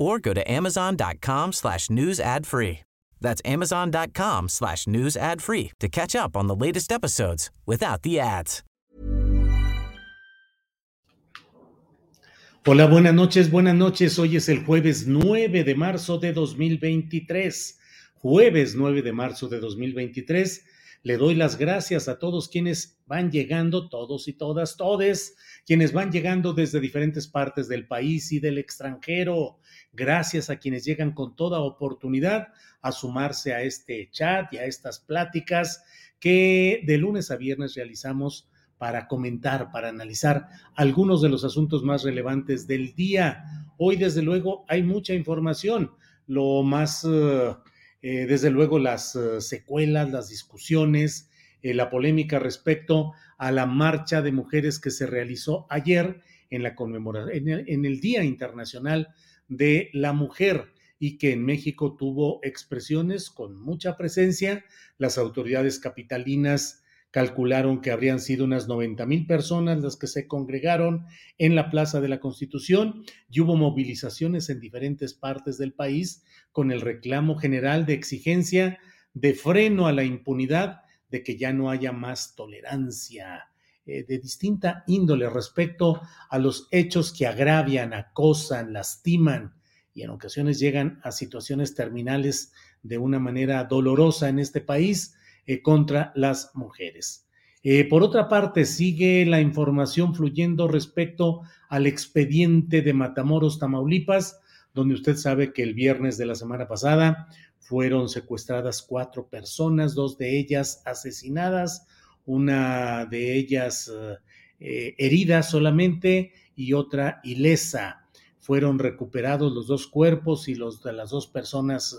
or go to amazon.com slash news ad free. That's amazon.com slash news ad free to catch up on the latest episodes without the ads. Hola, buenas noches, buenas noches. Hoy es el jueves 9 de marzo de 2023. Jueves 9 de marzo de 2023. Le doy las gracias a todos quienes van llegando, todos y todas, todes, quienes van llegando desde diferentes partes del país y del extranjero. Gracias a quienes llegan con toda oportunidad a sumarse a este chat y a estas pláticas que de lunes a viernes realizamos para comentar, para analizar algunos de los asuntos más relevantes del día. Hoy, desde luego, hay mucha información. Lo más, eh, eh, desde luego, las eh, secuelas, las discusiones, la polémica respecto a la marcha de mujeres que se realizó ayer en la conmemoración, en el Día Internacional de la Mujer y que en México tuvo expresiones con mucha presencia. Las autoridades capitalinas calcularon que habrían sido unas 90 mil personas las que se congregaron en la Plaza de la Constitución y hubo movilizaciones en diferentes partes del país con el reclamo general de exigencia de freno a la impunidad, de que ya no haya más tolerancia eh, de distinta índole respecto a los hechos que agravian, acosan, lastiman y en ocasiones llegan a situaciones terminales de una manera dolorosa en este país eh, contra las mujeres. Eh, por otra parte, sigue la información fluyendo respecto al expediente de Matamoros, Tamaulipas, donde usted sabe que el viernes de la semana pasada fueron secuestradas cuatro personas, dos de ellas asesinadas, una de ellas eh, herida solamente y otra ilesa. Fueron recuperados los dos cuerpos y los de las dos personas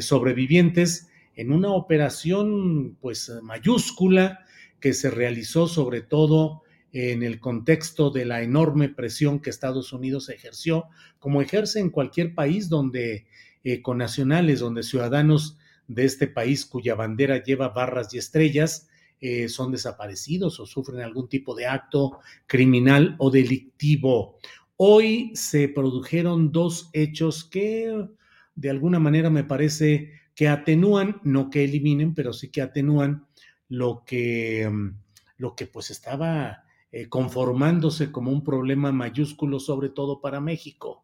sobrevivientes en una operación pues mayúscula que se realizó sobre todo en el contexto de la enorme presión que Estados Unidos ejerció, como ejerce en cualquier país donde eh, con nacionales, donde ciudadanos de este país cuya bandera lleva barras y estrellas eh, son desaparecidos o sufren algún tipo de acto criminal o delictivo. Hoy se produjeron dos hechos que de alguna manera me parece que atenúan, no que eliminen, pero sí que atenúan lo que, mm, lo que pues estaba eh, conformándose como un problema mayúsculo, sobre todo para México.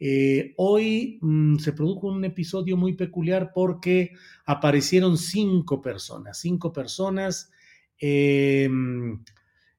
Eh, hoy mm, se produjo un episodio muy peculiar porque aparecieron cinco personas, cinco personas em,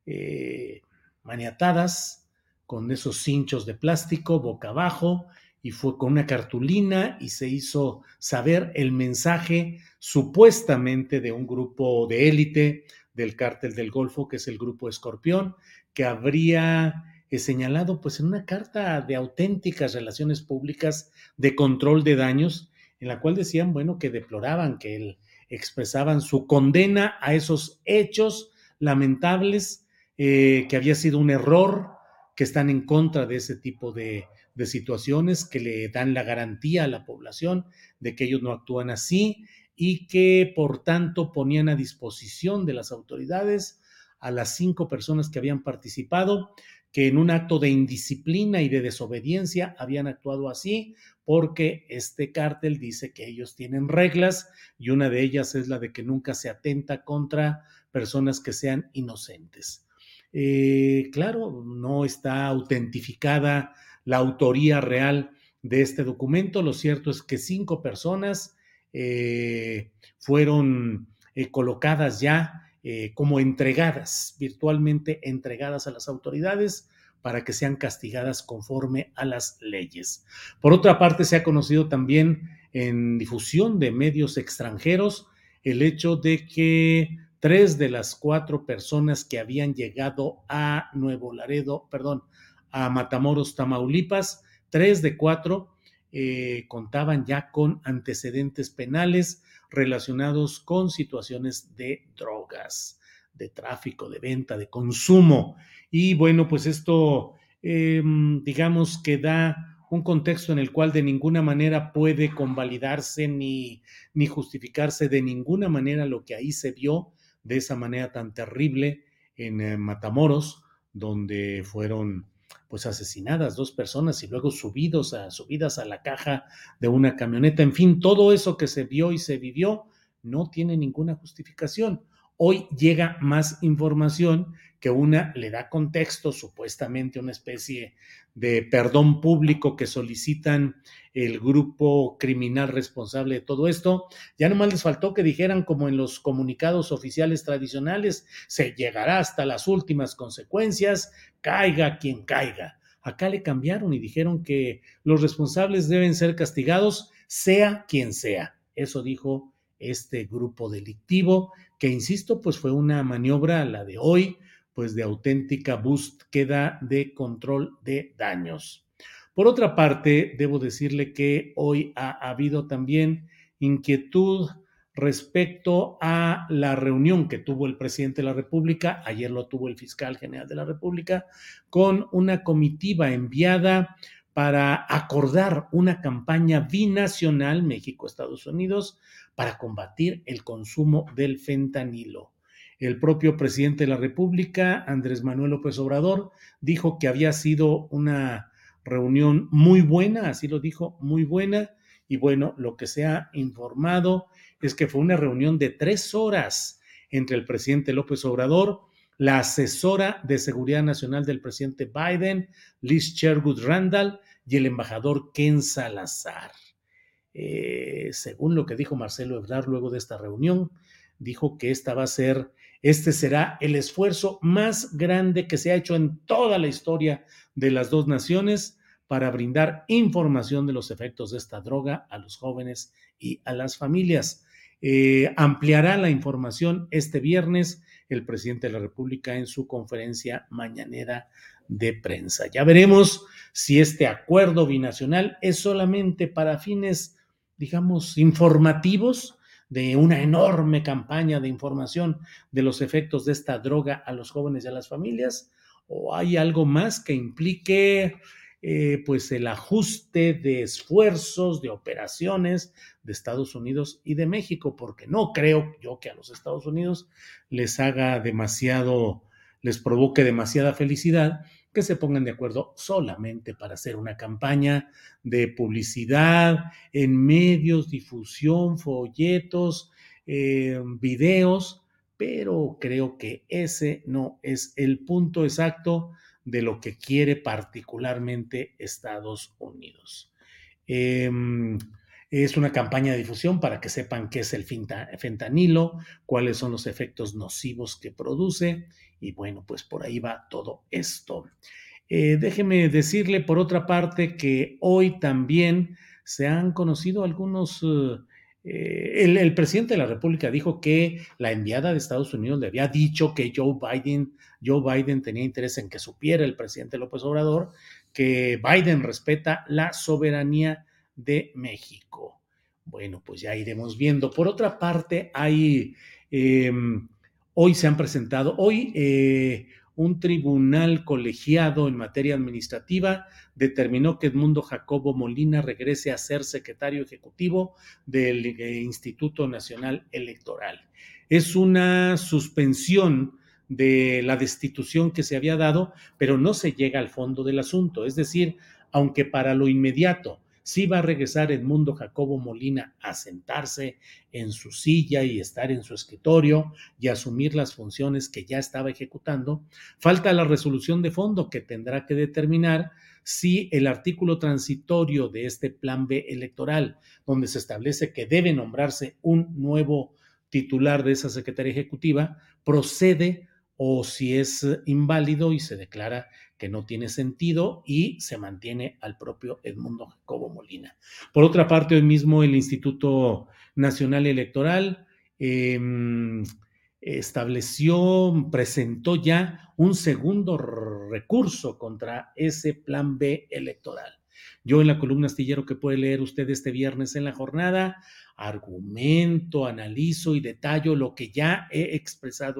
eh, maniatadas con esos cinchos de plástico boca abajo, y fue con una cartulina y se hizo saber el mensaje supuestamente de un grupo de élite del cártel del Golfo, que es el grupo Escorpión, que habría eh, señalado pues en una carta de auténticas relaciones públicas de control de daños, en la cual decían, bueno, que deploraban, que expresaban su condena a esos hechos lamentables, eh, que había sido un error, que están en contra de ese tipo de, de situaciones que le dan la garantía a la población de que ellos no actúan así y que por tanto ponían a disposición de las autoridades a las cinco personas que habían participado, que en un acto de indisciplina y de desobediencia habían actuado así, porque este cártel dice que ellos tienen reglas y una de ellas es la de que nunca se atenta contra personas que sean inocentes. Eh, claro, no está autentificada la autoría real de este documento. Lo cierto es que cinco personas eh, fueron eh, colocadas ya eh, como entregadas, virtualmente entregadas a las autoridades para que sean castigadas conforme a las leyes. Por otra parte, se ha conocido también en difusión de medios extranjeros el hecho de que tres de las cuatro personas que habían llegado a Nuevo Laredo, perdón, a Matamoros, Tamaulipas, tres de cuatro eh, contaban ya con antecedentes penales relacionados con situaciones de drogas, de tráfico, de venta, de consumo. Y bueno, pues esto, em, digamos que da un contexto en el cual de ninguna manera puede convalidarse ni, ni justificarse de ninguna manera lo que ahí se vio de esa manera tan terrible en eh, Matamoros, donde fueron pues asesinadas dos personas y luego subidos a, subidas a la caja de una camioneta. En fin, todo eso que se vio y se vivió no tiene ninguna justificación. Hoy llega más información que una le da contexto, supuestamente una especie de perdón público que solicitan el grupo criminal responsable de todo esto. Ya nomás les faltó que dijeran, como en los comunicados oficiales tradicionales, se llegará hasta las últimas consecuencias, caiga quien caiga. Acá le cambiaron y dijeron que los responsables deben ser castigados, sea quien sea. Eso dijo este grupo delictivo, que insisto, pues fue una maniobra, la de hoy, pues de auténtica búsqueda de control de daños. Por otra parte, debo decirle que hoy ha habido también inquietud respecto a la reunión que tuvo el presidente de la República, ayer lo tuvo el fiscal general de la República, con una comitiva enviada para acordar una campaña binacional México-Estados Unidos para combatir el consumo del fentanilo. El propio presidente de la República, Andrés Manuel López Obrador, dijo que había sido una reunión muy buena, así lo dijo, muy buena. Y bueno, lo que se ha informado es que fue una reunión de tres horas entre el presidente López Obrador, la asesora de seguridad nacional del presidente Biden, Liz Sherwood Randall, y el embajador Ken Salazar. Eh, según lo que dijo Marcelo Ebrard luego de esta reunión, dijo que esta va a ser, este será el esfuerzo más grande que se ha hecho en toda la historia de las dos naciones para brindar información de los efectos de esta droga a los jóvenes y a las familias. Eh, ampliará la información este viernes el presidente de la República en su conferencia mañanera de prensa. Ya veremos si este acuerdo binacional es solamente para fines digamos, informativos de una enorme campaña de información de los efectos de esta droga a los jóvenes y a las familias? ¿O hay algo más que implique eh, pues el ajuste de esfuerzos, de operaciones de Estados Unidos y de México? Porque no creo yo que a los Estados Unidos les haga demasiado, les provoque demasiada felicidad que se pongan de acuerdo solamente para hacer una campaña de publicidad en medios, difusión, folletos, eh, videos, pero creo que ese no es el punto exacto de lo que quiere particularmente Estados Unidos. Em, es una campaña de difusión para que sepan qué es el fentanilo, cuáles son los efectos nocivos que produce y bueno, pues por ahí va todo esto. Eh, déjeme decirle, por otra parte, que hoy también se han conocido algunos... Eh, el, presidente de la República dijo que la enviada de Estados Unidos le había dicho que Joe Biden, Joe Biden tenía interés en que supiera el presidente López Obrador que Biden respeta la soberanía de México. Bueno, pues ya iremos viendo. Por otra parte, hay em, Hoy se han presentado, hoy eh, un tribunal colegiado en materia administrativa determinó que Edmundo Jacobo Molina regrese a ser secretario ejecutivo del eh, Instituto Nacional Electoral. Es una suspensión de la destitución que se había dado, pero no se llega al fondo del asunto. Es decir, aunque para lo inmediato si va a regresar Edmundo Jacobo Molina a sentarse en su silla y estar en su escritorio y asumir las funciones que ya estaba ejecutando. Falta la resolución de fondo que tendrá que determinar si el artículo transitorio de este plan B electoral, donde se establece que debe nombrarse un nuevo titular de esa Secretaría Ejecutiva, procede o si es inválido y se declara que no tiene sentido y se mantiene al propio Edmundo Jacobo Molina. Por otra parte, hoy mismo el Instituto Nacional Electoral em, estableció, presentó ya un segundo recurso contra ese plan B electoral. Yo en la columna astillero que puede leer usted este viernes en la jornada, argumento, analizo y detallo lo que ya he expresado.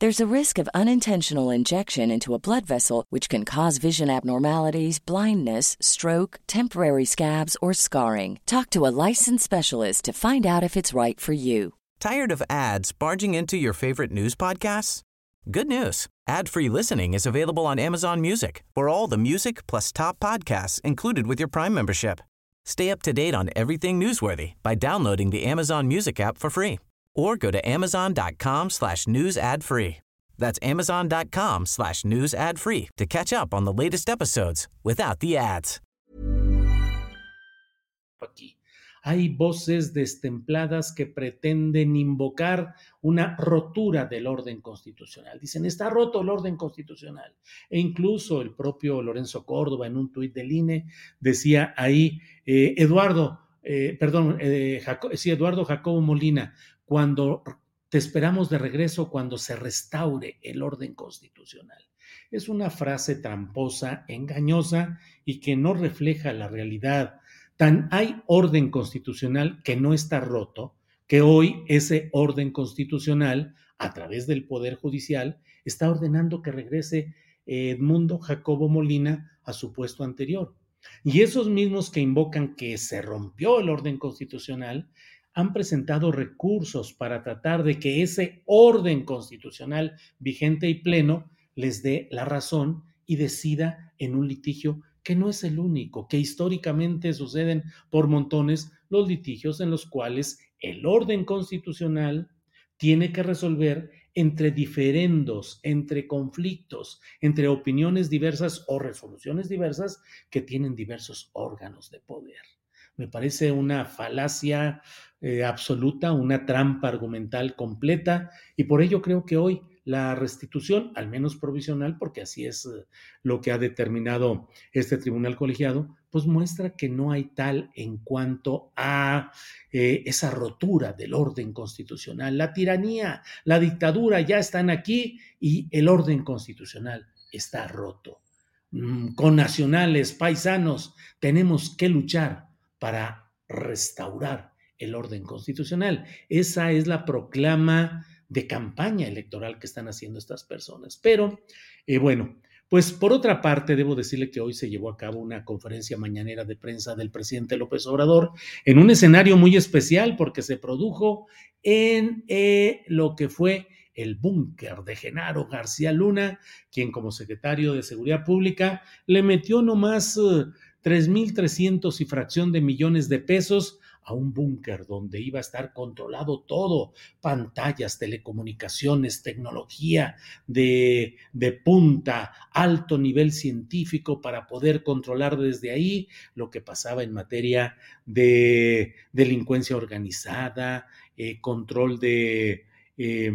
There's a risk of unintentional injection into a blood vessel, which can cause vision abnormalities, blindness, stroke, temporary scabs, or scarring. Talk to a licensed specialist to find out if it's right for you. Tired of ads barging into your favorite news podcasts? Good news. Ad-free listening is available on Amazon Music for all the music plus top podcasts included with your Prime membership. Stay up to date on everything newsworthy by downloading the Amazon Music app for free or go to amazon.com slash news ad free. That's amazon.com slash news ad free to catch up on the latest episodes without the ads. Aquí. Hay voces destempladas que pretenden invocar una rotura del orden constitucional. Dicen, está roto el orden constitucional. E incluso el propio Lorenzo Córdoba en un tuit del INE decía ahí, eh, Eduardo, eh, perdón, eh, sí, Eduardo Jacobo Molina, cuando te esperamos de regreso cuando se restaure el orden constitucional. Es una frase tramposa, engañosa y que no refleja la realidad. Tan hay orden constitucional que no está roto, que hoy ese orden constitucional, a través del Poder Judicial, está ordenando que regrese Edmundo Jacobo Molina a su puesto anterior. Y esos mismos que invocan que se rompió el orden constitucional han presentado recursos para tratar de que ese orden constitucional vigente y pleno les dé la razón y decida en un litigio que no es el único, que históricamente suceden por montones los litigios en los cuales el orden constitucional tiene que resolver entre diferendos, entre conflictos, entre opiniones diversas o resoluciones diversas que tienen diversos órganos de poder. Me parece una falacia eh, absoluta, una trampa argumental completa, y por ello creo que hoy la restitución, al menos provisional, porque así es eh, lo que ha determinado este tribunal colegiado, pues muestra que no hay tal en cuanto a eh, esa rotura del orden constitucional. La tiranía, la dictadura ya están aquí y el orden constitucional está roto. Mm, con nacionales, paisanos, tenemos que luchar para restaurar el orden constitucional. Esa es la proclama de campaña electoral que están haciendo estas personas. Pero, eh, bueno, pues por otra parte, debo decirle que hoy se llevó a cabo una conferencia mañanera de prensa del presidente López Obrador en un escenario muy especial porque se produjo en eh, lo que fue el búnker de Genaro García Luna, quien como secretario de Seguridad Pública le metió nomás... Eh, 3.300 y fracción de millones de pesos a un búnker donde iba a estar controlado todo, pantallas, telecomunicaciones, tecnología de, punta, alto nivel científico para poder controlar desde ahí lo que pasaba en materia de delincuencia organizada, eh, control de, eh,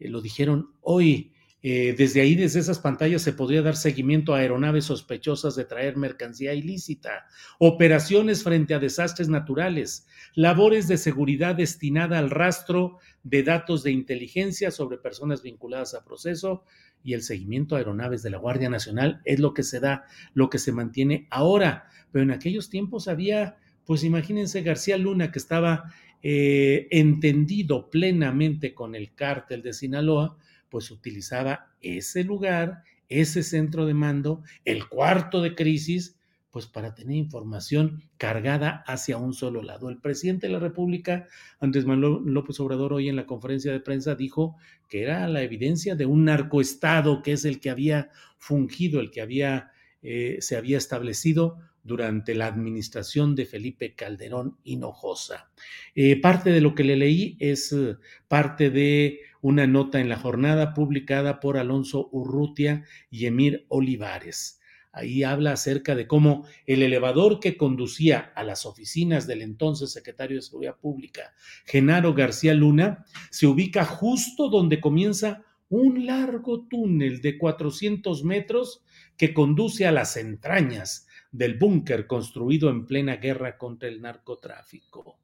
lo dijeron hoy, Eh, desde ahí, desde esas pantallas, se podría dar seguimiento a aeronaves sospechosas de traer mercancía ilícita, operaciones frente a desastres naturales, labores de seguridad destinada al rastro de datos de inteligencia sobre personas vinculadas a proceso y el seguimiento a aeronaves de la Guardia Nacional es lo que se da, lo que se mantiene ahora. Pero en aquellos tiempos había, pues imagínense García Luna que estaba eh, entendido plenamente con el cártel de Sinaloa, pues utilizaba ese lugar, ese centro de mando, el cuarto de crisis, pues para tener información cargada hacia un solo lado. El presidente de la República, Andrés Manuel López Obrador, hoy en la conferencia de prensa dijo que era la evidencia de un narcoestado que es el que había fungido, el que había, eh, se había establecido durante la administración de Felipe Calderón Hinojosa. Eh, parte de lo que le leí es eh, parte de una nota en la jornada publicada por Alonso Urrutia y Emir Olivares. Ahí habla acerca de cómo el elevador que conducía a las oficinas del entonces secretario de Seguridad Pública, Genaro García Luna, se ubica justo donde comienza un largo túnel de 400 metros que conduce a las entrañas del búnker construido en plena guerra contra el narcotráfico.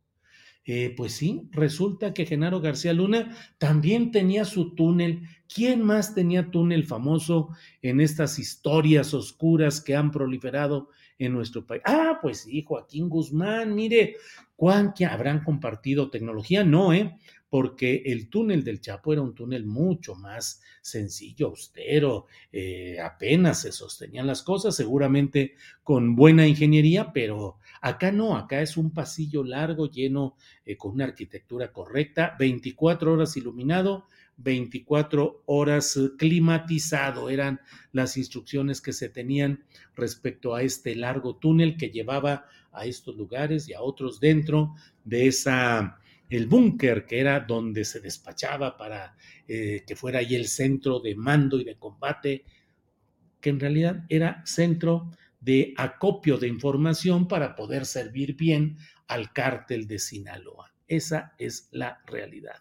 Eh, pues sí, resulta que Genaro García Luna también tenía su túnel. ¿Quién más tenía túnel famoso en estas historias oscuras que han proliferado en nuestro país? Ah, pues sí, Joaquín Guzmán, mire, ¿cuán que habrán compartido tecnología? No, ¿eh? Porque el túnel del Chapo era un túnel mucho más sencillo, austero, eh, apenas se sostenían las cosas, seguramente con buena ingeniería, pero acá no, acá es un pasillo largo lleno eh, con una arquitectura correcta, 24 horas iluminado, 24 horas climatizado, eran las instrucciones que se tenían respecto a este largo túnel que llevaba a estos lugares y a otros dentro de esa el búnker, que era donde se despachaba para eh, que fuera ahí el centro de mando y de combate, que en realidad era centro de acopio de información para poder servir bien al cártel de Sinaloa. Esa es la realidad.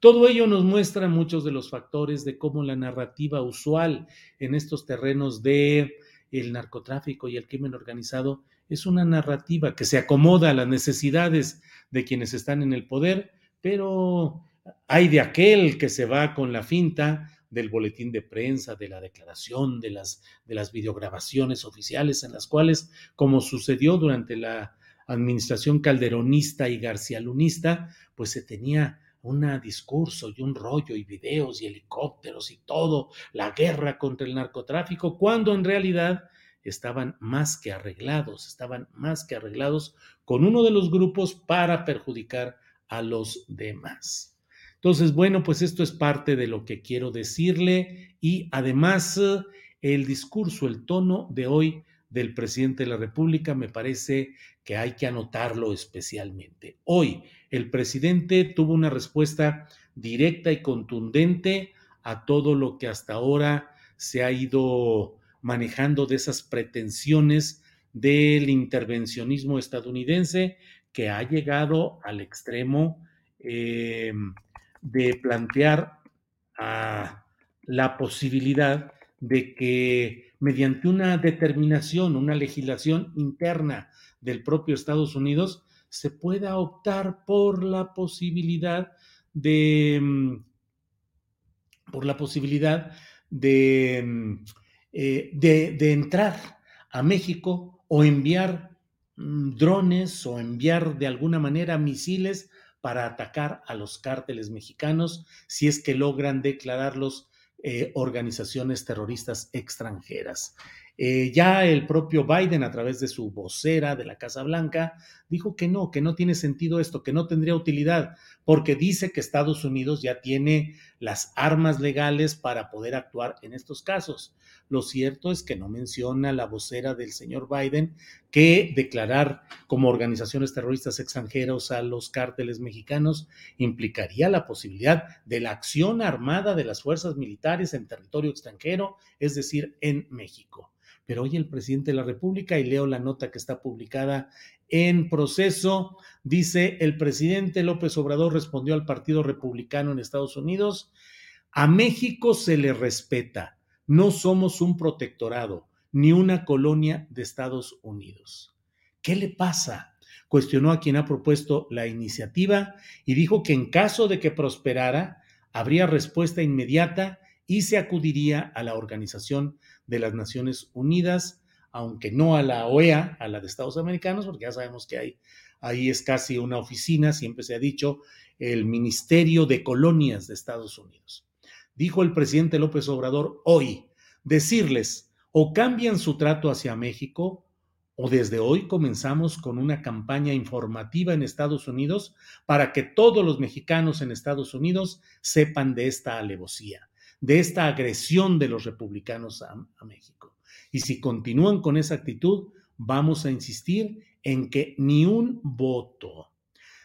Todo ello nos muestra muchos de los factores de cómo la narrativa usual en estos terrenos de el narcotráfico y el crimen organizado es una narrativa que se acomoda a las necesidades de quienes están en el poder, pero hay de aquel que se va con la finta del boletín de prensa, de la declaración, de las, de las videograbaciones oficiales en las cuales, como sucedió durante la administración calderonista y garcialunista, pues se tenía un discurso y un rollo y videos y helicópteros y todo, la guerra contra el narcotráfico, cuando en realidad estaban más que arreglados, estaban más que arreglados con uno de los grupos para perjudicar a los demás. Entonces, bueno, pues esto es parte de lo que quiero decirle y además el discurso, el tono de hoy del presidente de la República me parece que hay que anotarlo especialmente. Hoy el presidente tuvo una respuesta directa y contundente a todo lo que hasta ahora se ha ido manejando de esas pretensiones del intervencionismo estadounidense que ha llegado al extremo eh, de plantear la posibilidad de que mediante una determinación, una legislación interna del propio Estados Unidos, se pueda optar por la posibilidad de mm, por la posibilidad de mm, eh, de, entrar a México o enviar mm, drones o enviar de alguna manera misiles para atacar a los cárteles mexicanos si es que logran declararlos eh, organizaciones terroristas extranjeras. Eh, ya el propio Biden, a través de su vocera de la Casa Blanca, dijo que no, que no tiene sentido esto, que no tendría utilidad, porque dice que Estados Unidos ya tiene las armas legales para poder actuar en estos casos. Lo cierto es que no menciona la vocera del señor Biden que declarar como organizaciones terroristas extranjeras a los cárteles mexicanos implicaría la posibilidad de la acción armada de las fuerzas militares en territorio extranjero, es decir, en México. Pero hoy el presidente de la República, y leo la nota que está publicada en proceso, dice, el presidente López Obrador respondió al Partido Republicano en Estados Unidos A México se le respeta. No somos un protectorado ni una colonia de Estados Unidos. ¿Qué le pasa? Cuestionó a quien ha propuesto la iniciativa y dijo que en caso de que prosperara, habría respuesta inmediata y se acudiría a la Organización de las Naciones Unidas, aunque no a la OEA, a la de Estados Americanos, porque ya sabemos que hay, ahí es casi una oficina, siempre se ha dicho, el Ministerio de Colonias de Estados Unidos. Dijo el presidente López Obrador hoy, decirles o cambian su trato hacia México o desde hoy comenzamos con una campaña informativa en Estados Unidos para que todos los mexicanos en Estados Unidos sepan de esta alevosía, de esta agresión de los republicanos a, a México. Y si continúan con esa actitud, vamos a insistir en que ni un voto.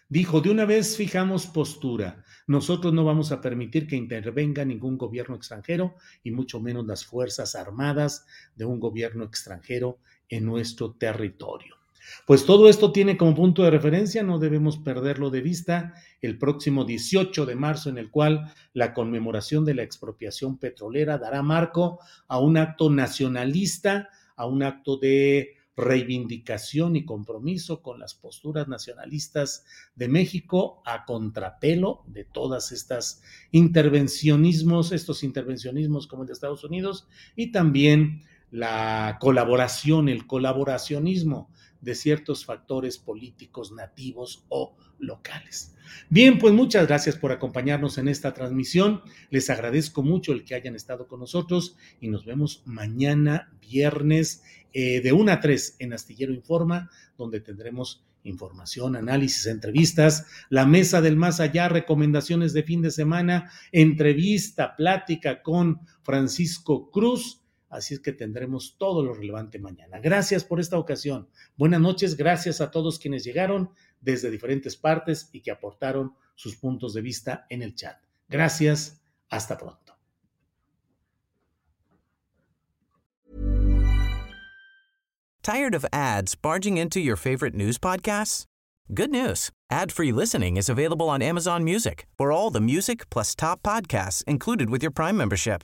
Dijo, de una vez fijamos postura. Nosotros no vamos a permitir que intervenga ningún gobierno extranjero y mucho menos las Fuerzas Armadas de un gobierno extranjero en nuestro territorio. Pues todo esto tiene como punto de referencia, no debemos perderlo de vista, el próximo 18 de marzo en el cual la conmemoración de la expropiación petrolera dará marco a un acto nacionalista, a un acto de reivindicación y compromiso con las posturas nacionalistas de México a contrapelo de todas estas intervencionismos, estos intervencionismos como el de Estados Unidos y también la colaboración, el colaboracionismo de ciertos factores políticos nativos o locales. Bien, pues muchas gracias por acompañarnos en esta transmisión. Les agradezco mucho el que hayan estado con nosotros y nos vemos mañana viernes eh, de 1 a 3 en Astillero Informa, donde tendremos información, análisis, entrevistas, la mesa del más allá, recomendaciones de fin de semana, entrevista, plática con Francisco Cruz. Así es que tendremos todo lo relevante mañana. Gracias por esta ocasión. Buenas noches. Gracias a todos quienes llegaron desde diferentes partes y que aportaron sus puntos de vista en el chat. Gracias. Hasta pronto. Tired of ads barging into your favorite news podcasts? Good news. Ad-free listening is available on Amazon Music. For all the music plus top podcasts included with your Prime membership.